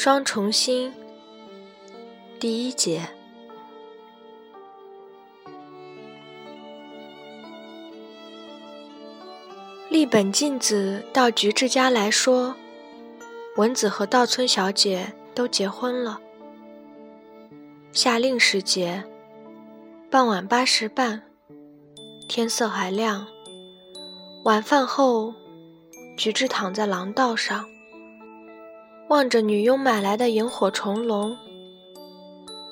双重心第一节。立本静子到菊治家来说，文子和稻村小姐都结婚了。夏令时节，傍晚八时半，天色还亮。晚饭后，菊治躺在廊道上。望着女佣买来的萤火虫笼，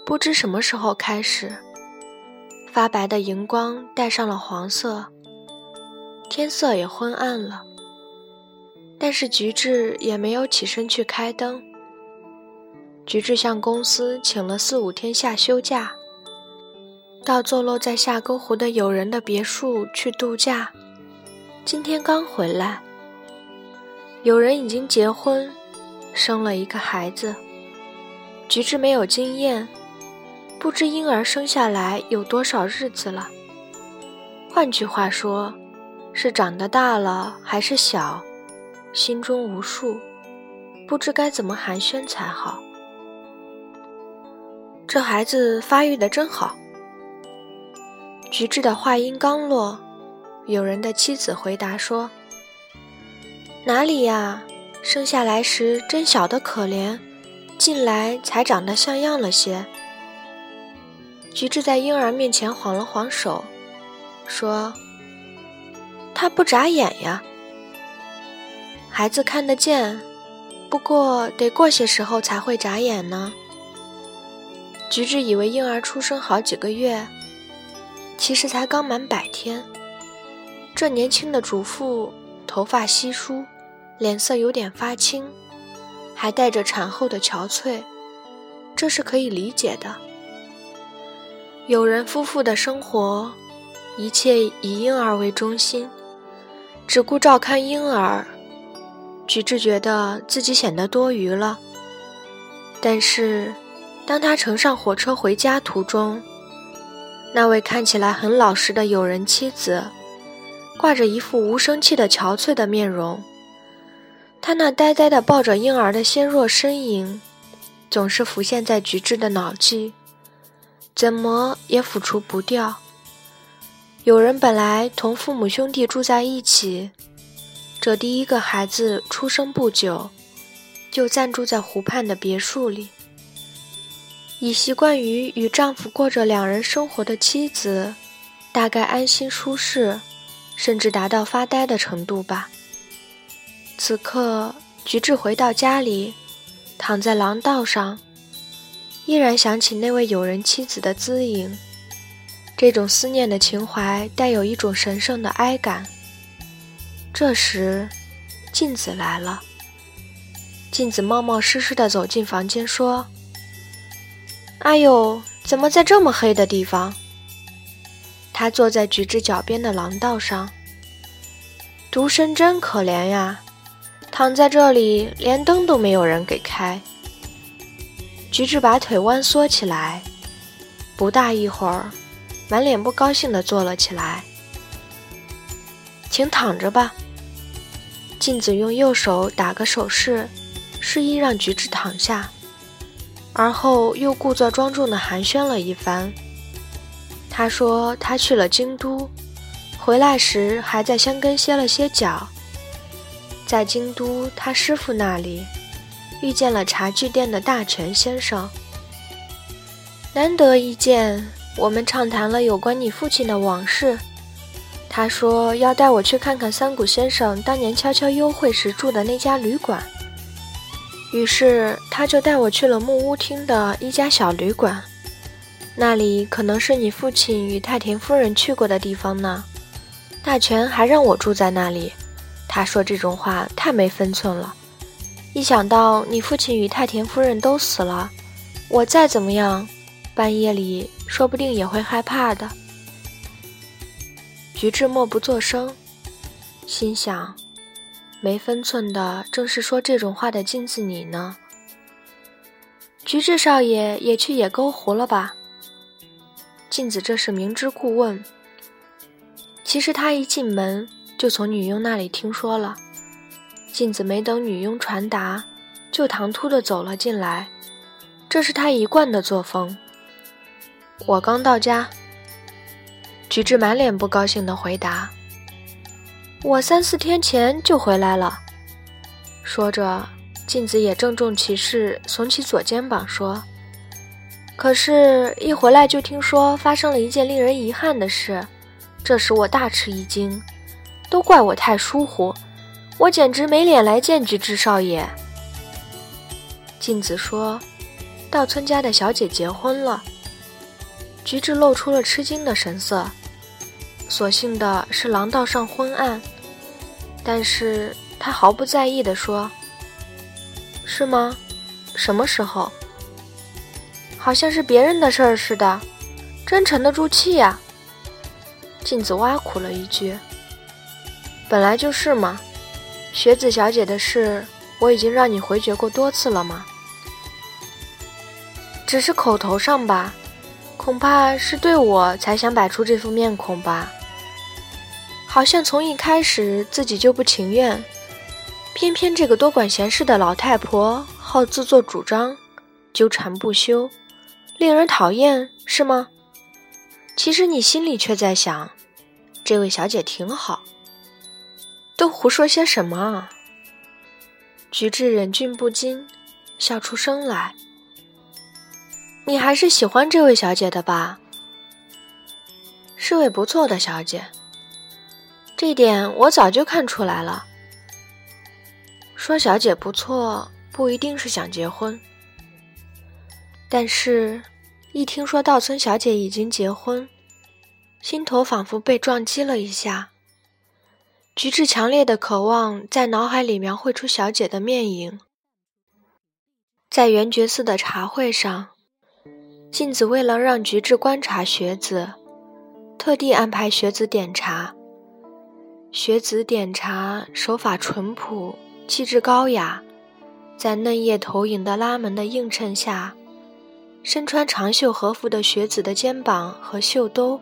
不知什么时候开始，发白的荧光带上了黄色，天色也昏暗了。但是菊治也没有起身去开灯。菊治向公司请了四五天下休假，到坐落在下沟湖的友人的别墅去度假。今天刚回来，有人已经结婚。生了一个孩子，菊治没有经验，不知婴儿生下来有多少日子了。换句话说，是长得大了还是小，心中无数，不知该怎么寒暄才好。这孩子发育的真好。菊治的话音刚落，有人的妻子回答说：“哪里呀？”生下来时真小的可怜，近来才长得像样了些。菊治在婴儿面前晃了晃手，说：“他不眨眼呀。”孩子看得见，不过得过些时候才会眨眼呢。菊治以为婴儿出生好几个月，其实才刚满百天。这年轻的主妇头发稀疏。脸色有点发青，还带着产后的憔悴，这是可以理解的。有人夫妇的生活，一切以婴儿为中心，只顾照看婴儿，菊治觉得自己显得多余了。但是，当他乘上火车回家途中，那位看起来很老实的友人妻子，挂着一副无生气的憔悴的面容。他那呆呆的抱着婴儿的纤弱身影，总是浮现在菊治的脑际，怎么也抚除不掉。有人本来同父母兄弟住在一起，这第一个孩子出生不久，就暂住在湖畔的别墅里。已习惯于与丈夫过着两人生活的妻子，大概安心舒适，甚至达到发呆的程度吧。此刻，菊治回到家里，躺在廊道上，依然想起那位友人妻子的姿影。这种思念的情怀带有一种神圣的哀感。这时，镜子来了。镜子冒冒失失地走进房间，说：“哎呦，怎么在这么黑的地方？”他坐在菊治脚边的廊道上，独身真可怜呀。躺在这里，连灯都没有人给开。菊治把腿弯缩起来，不大一会儿，满脸不高兴地坐了起来。请躺着吧。镜子用右手打个手势，示意让菊治躺下，而后又故作庄重地寒暄了一番。他说他去了京都，回来时还在香根歇了歇脚。在京都，他师傅那里遇见了茶具店的大泉先生。难得一见，我们畅谈了有关你父亲的往事。他说要带我去看看三谷先生当年悄悄幽会时住的那家旅馆。于是他就带我去了木屋厅的一家小旅馆，那里可能是你父亲与太田夫人去过的地方呢。大泉还让我住在那里。他说这种话太没分寸了。一想到你父亲与太田夫人都死了，我再怎么样，半夜里说不定也会害怕的。菊治默不作声，心想：没分寸的正是说这种话的镜子你呢。菊治少爷也去野沟湖了吧？镜子这是明知故问。其实他一进门。就从女佣那里听说了，镜子没等女佣传达，就唐突的走了进来，这是他一贯的作风。我刚到家。菊治满脸不高兴的回答：“我三四天前就回来了。”说着，镜子也郑重其事耸起左肩膀说：“可是，一回来就听说发生了一件令人遗憾的事，这使我大吃一惊。都怪我太疏忽，我简直没脸来见菊治少爷。”镜子说：“稻村家的小姐结婚了。”菊治露出了吃惊的神色。所幸的是廊道上昏暗，但是他毫不在意地说：“是吗？什么时候？好像是别人的事儿似的，真沉得住气呀。”镜子挖苦了一句：“本来就是嘛，雪子小姐的事我已经让你回绝过多次了嘛，只是口头上吧。”恐怕是对我才想摆出这副面孔吧。好像从一开始自己就不情愿，偏偏这个多管闲事的老太婆好自作主张，纠缠不休，令人讨厌，是吗？其实你心里却在想，这位小姐挺好。都胡说些什么啊？菊治忍俊不禁，笑出声来。你还是喜欢这位小姐的吧？是位不错的小姐，这点我早就看出来了。说小姐不错，不一定是想结婚，但是，一听说道村小姐已经结婚，心头仿佛被撞击了一下。菊治强烈的渴望在脑海里描绘出小姐的面影，在圆觉寺的茶会上。镜子为了让菊治观察学子，特地安排学子点茶。学子点茶手法淳朴，气质高雅，在嫩叶投影的拉门的映衬下，身穿长袖和服的学子的肩膀和袖兜，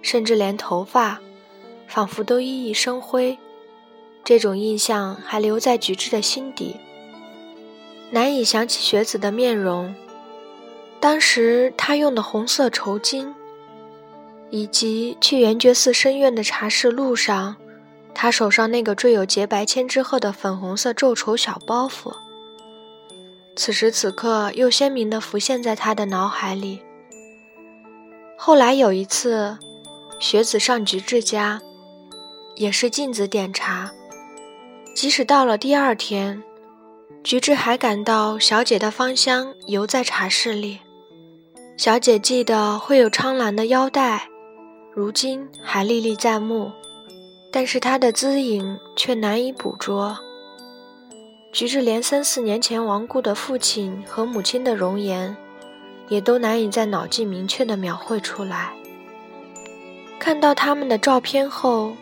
甚至连头发，仿佛都熠熠生辉。这种印象还留在菊治的心底，难以想起学子的面容。当时他用的红色绸巾，以及去圆觉寺深院的茶室路上，他手上那个缀有洁白千纸鹤的粉红色皱绸小包袱，此时此刻又鲜明地浮现在他的脑海里。后来有一次，学子上菊治家，也是镜子点茶，即使到了第二天，菊治还感到小姐的芳香犹在茶室里。小姐记得会有苍蓝的腰带，如今还历历在目，但是她的姿影却难以捕捉。菊治连三四年前亡故的父亲和母亲的容颜，也都难以在脑际明确地描绘出来。看到他们的照片后，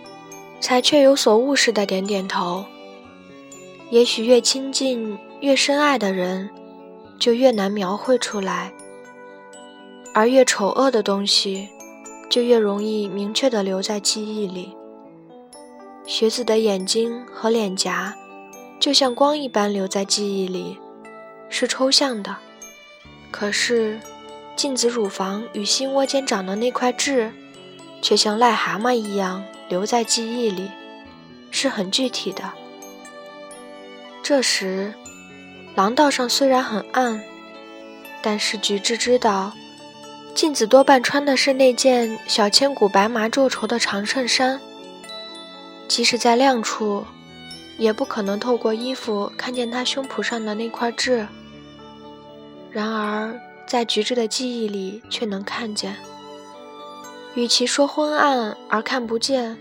才却有所悟似的点点头。也许越亲近、越深爱的人，就越难描绘出来。而越丑恶的东西，就越容易明确地留在记忆里。学子的眼睛和脸颊，就像光一般留在记忆里，是抽象的。可是，镜子乳房与心窝间长的那块痣，却像癞蛤蟆一样留在记忆里，是很具体的。这时，廊道上虽然很暗，但是菊治知道。镜子多半穿的是那件小千古白麻皱绸的长衬衫，即使在亮处，也不可能透过衣服看见他胸脯上的那块痣。然而，在菊治的记忆里却能看见。与其说昏暗而看不见，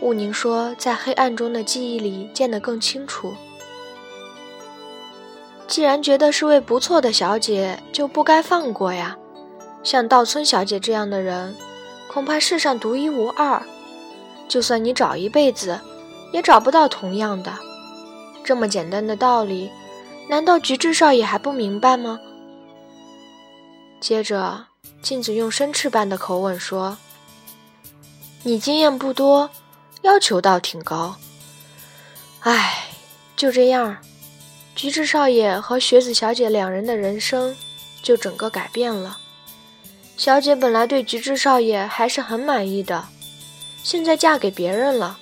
毋宁说在黑暗中的记忆里见得更清楚。既然觉得是位不错的小姐，就不该放过呀。像稻村小姐这样的人，恐怕世上独一无二。就算你找一辈子，也找不到同样的。这么简单的道理，难道菊治少爷还不明白吗？接着，镜子用生翅般的口吻说：“你经验不多，要求倒挺高。唉，就这样。”菊治少爷和雪子小姐两人的人生就整个改变了。小姐本来对菊治少爷还是很满意的，现在嫁给别人了，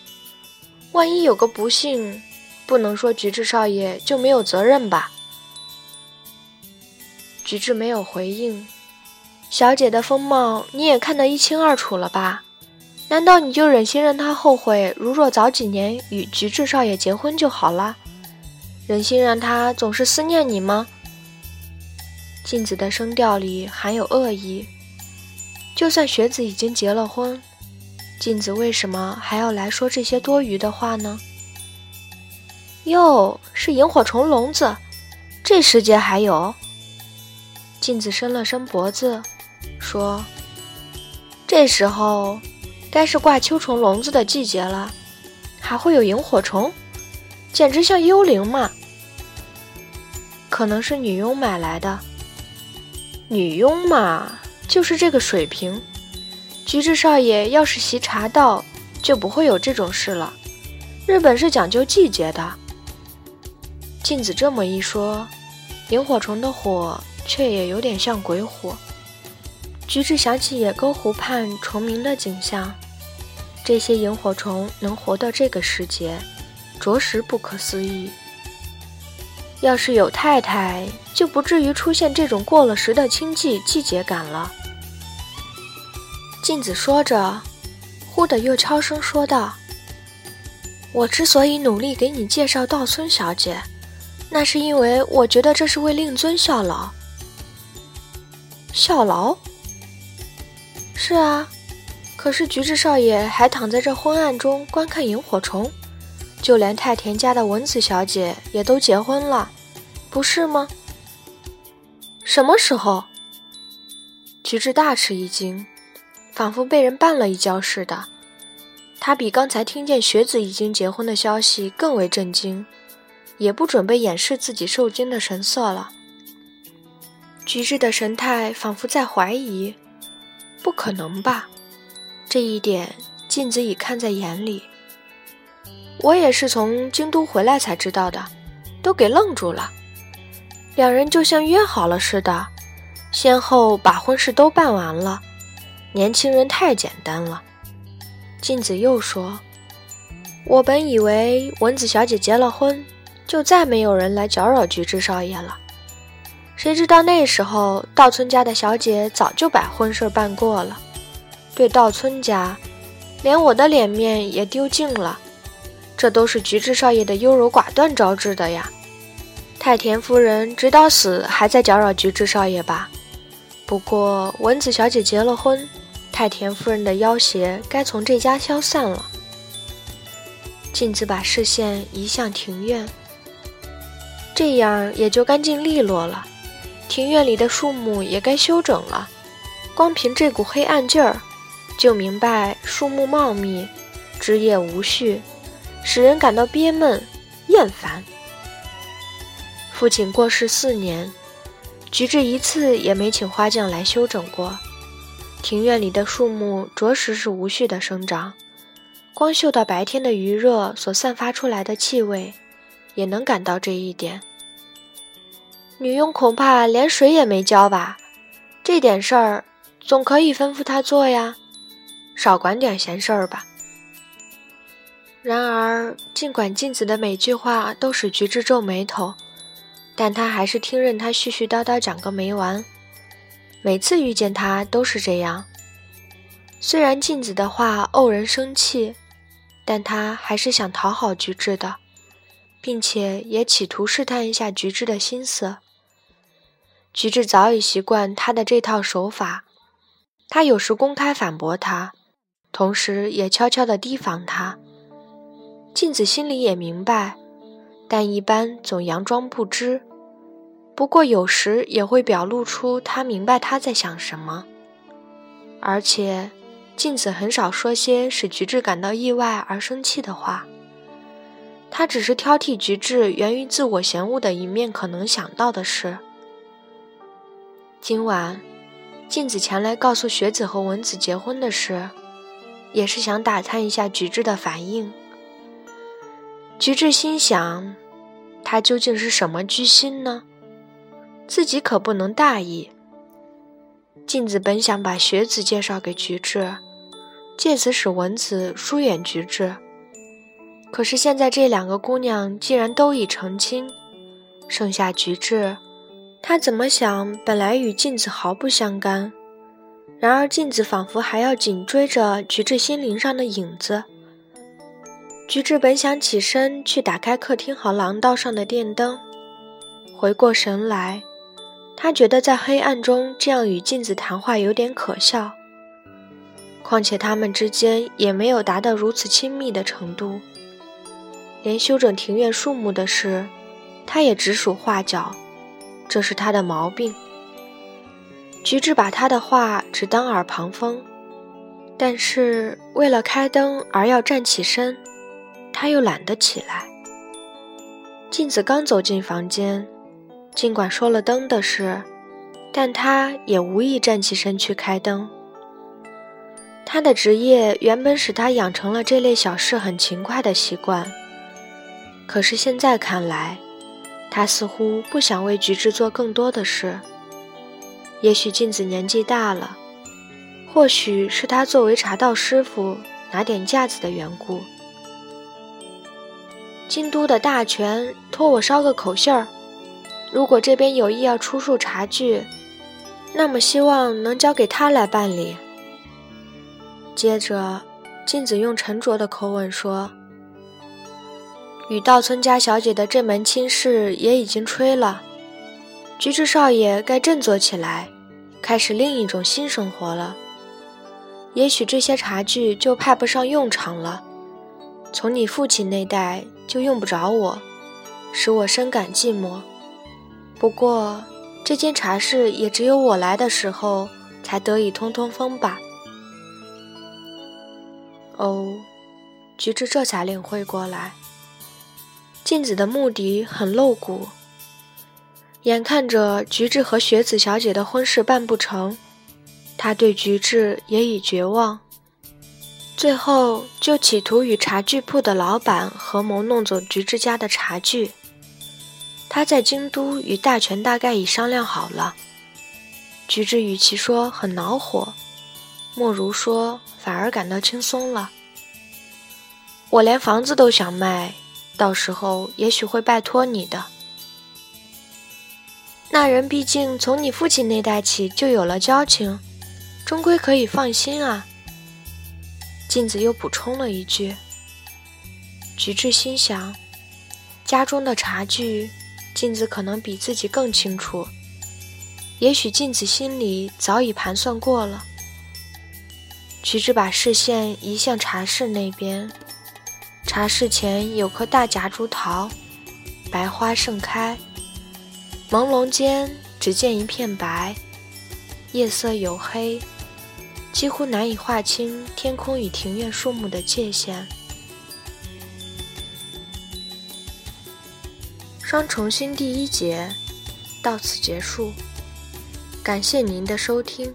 万一有个不幸，不能说菊治少爷就没有责任吧？菊治没有回应。小姐的风貌你也看得一清二楚了吧？难道你就忍心让她后悔？如若早几年与菊治少爷结婚就好了？忍心让她总是思念你吗？镜子的声调里含有恶意。就算学子已经结了婚，镜子为什么还要来说这些多余的话呢？哟，是萤火虫笼子，这时节还有？镜子伸了伸脖子，说：“这时候。”该是挂秋虫笼子的季节了，还会有萤火虫，简直像幽灵嘛！可能是女佣买来的。女佣嘛，就是这个水平。菊治少爷要是习茶道，就不会有这种事了。日本是讲究季节的。镜子这么一说，萤火虫的火却也有点像鬼火。菊治想起野沟湖畔虫鸣的景象，这些萤火虫能活到这个时节，着实不可思议。要是有太太，就不至于出现这种过了时的清寂季节感了。镜子说着，忽的又悄声说道：“我之所以努力给你介绍道村小姐，那是因为我觉得这是为令尊效劳。效劳。”是啊，可是菊治少爷还躺在这昏暗中观看萤火虫，就连太田家的文子小姐也都结婚了，不是吗？什么时候？菊治大吃一惊，仿佛被人绊了一跤似的。他比刚才听见雪子已经结婚的消息更为震惊，也不准备掩饰自己受惊的神色了。菊治的神态仿佛在怀疑。不可能吧？这一点镜子已看在眼里。我也是从京都回来才知道的，都给愣住了。两人就像约好了似的，先后把婚事都办完了。年轻人太简单了。镜子又说：“我本以为文子小姐结了婚，就再没有人来搅扰菊之少爷了。”谁知道那时候稻村家的小姐早就把婚事办过了，对稻村家，连我的脸面也丢尽了。这都是菊治少爷的优柔寡断招致的呀！太田夫人直到死还在搅扰菊治少爷吧？不过文子小姐结了婚，太田夫人的要挟该从这家消散了。镜子把视线移向庭院，这样也就干净利落了。庭院里的树木也该修整了，光凭这股黑暗劲儿，就明白树木茂密，枝叶无序，使人感到憋闷厌烦。父亲过世四年，菊治一次也没请花匠来修整过。庭院里的树木着实是无序的生长，光嗅到白天的余热所散发出来的气味，也能感到这一点。女佣恐怕连水也没浇吧，这点事儿总可以吩咐她做呀，少管点闲事儿吧。然而，尽管镜子的每句话都使菊治皱眉头，但他还是听任他絮絮叨叨讲个没完。每次遇见他都是这样。虽然镜子的话怄人生气，但他还是想讨好菊治的，并且也企图试探一下菊治的心思。菊治早已习惯他的这套手法，他有时公开反驳他，同时也悄悄地提防他。镜子心里也明白，但一般总佯装不知。不过有时也会表露出他明白他在想什么。而且，镜子很少说些使菊治感到意外而生气的话。他只是挑剔菊治源于自我嫌恶的一面可能想到的事。今晚，镜子前来告诉雪子和文子结婚的事，也是想打探一下菊治的反应。菊治心想，他究竟是什么居心呢？自己可不能大意。镜子本想把学子介绍给菊治，借此使文子疏远菊治。可是现在这两个姑娘既然都已成亲，剩下菊治，他怎么想本来与镜子毫不相干，然而镜子仿佛还要紧追着菊治心灵上的影子。菊治本想起身去打开客厅和廊道上的电灯，回过神来，他觉得在黑暗中这样与镜子谈话有点可笑。况且他们之间也没有达到如此亲密的程度。连修整庭院树木的事，他也指手画脚，这是他的毛病。菊治把他的话只当耳旁风，但是为了开灯而要站起身。他又懒得起来。镜子刚走进房间，尽管说了灯的事，但他也无意站起身去开灯。他的职业原本使他养成了这类小事很勤快的习惯，可是现在看来，他似乎不想为菊治做更多的事。也许镜子年纪大了，或许是他作为茶道师傅拿点架子的缘故。京都的大权托我捎个口信儿，如果这边有意要出售茶具，那么希望能交给他来办理。接着，镜子用沉着的口吻说：“与稻村家小姐的这门亲事也已经吹了，菊治少爷该振作起来，开始另一种新生活了。也许这些茶具就派不上用场了。从你父亲那代。”就用不着我，使我深感寂寞。不过，这间茶室也只有我来的时候才得以通通风吧。哦，菊治这才领会过来，镜子的目的很露骨。眼看着菊治和雪子小姐的婚事办不成，他对菊治也已绝望。最后就企图与茶具铺的老板合谋弄走菊治家的茶具。他在京都与大权大概已商量好了。菊治与其说很恼火，莫如说反而感到轻松了。我连房子都想卖，到时候也许会拜托你的。那人毕竟从你父亲那代起就有了交情，终归可以放心啊。镜子又补充了一句：“菊治心想，家中的茶具，镜子可能比自己更清楚。也许镜子心里早已盘算过了。”菊治把视线移向茶室那边，茶室前有棵大夹竹桃，白花盛开，朦胧间只见一片白，夜色黝黑。几乎难以划清天空与庭院树木的界限。双重新第一节到此结束，感谢您的收听。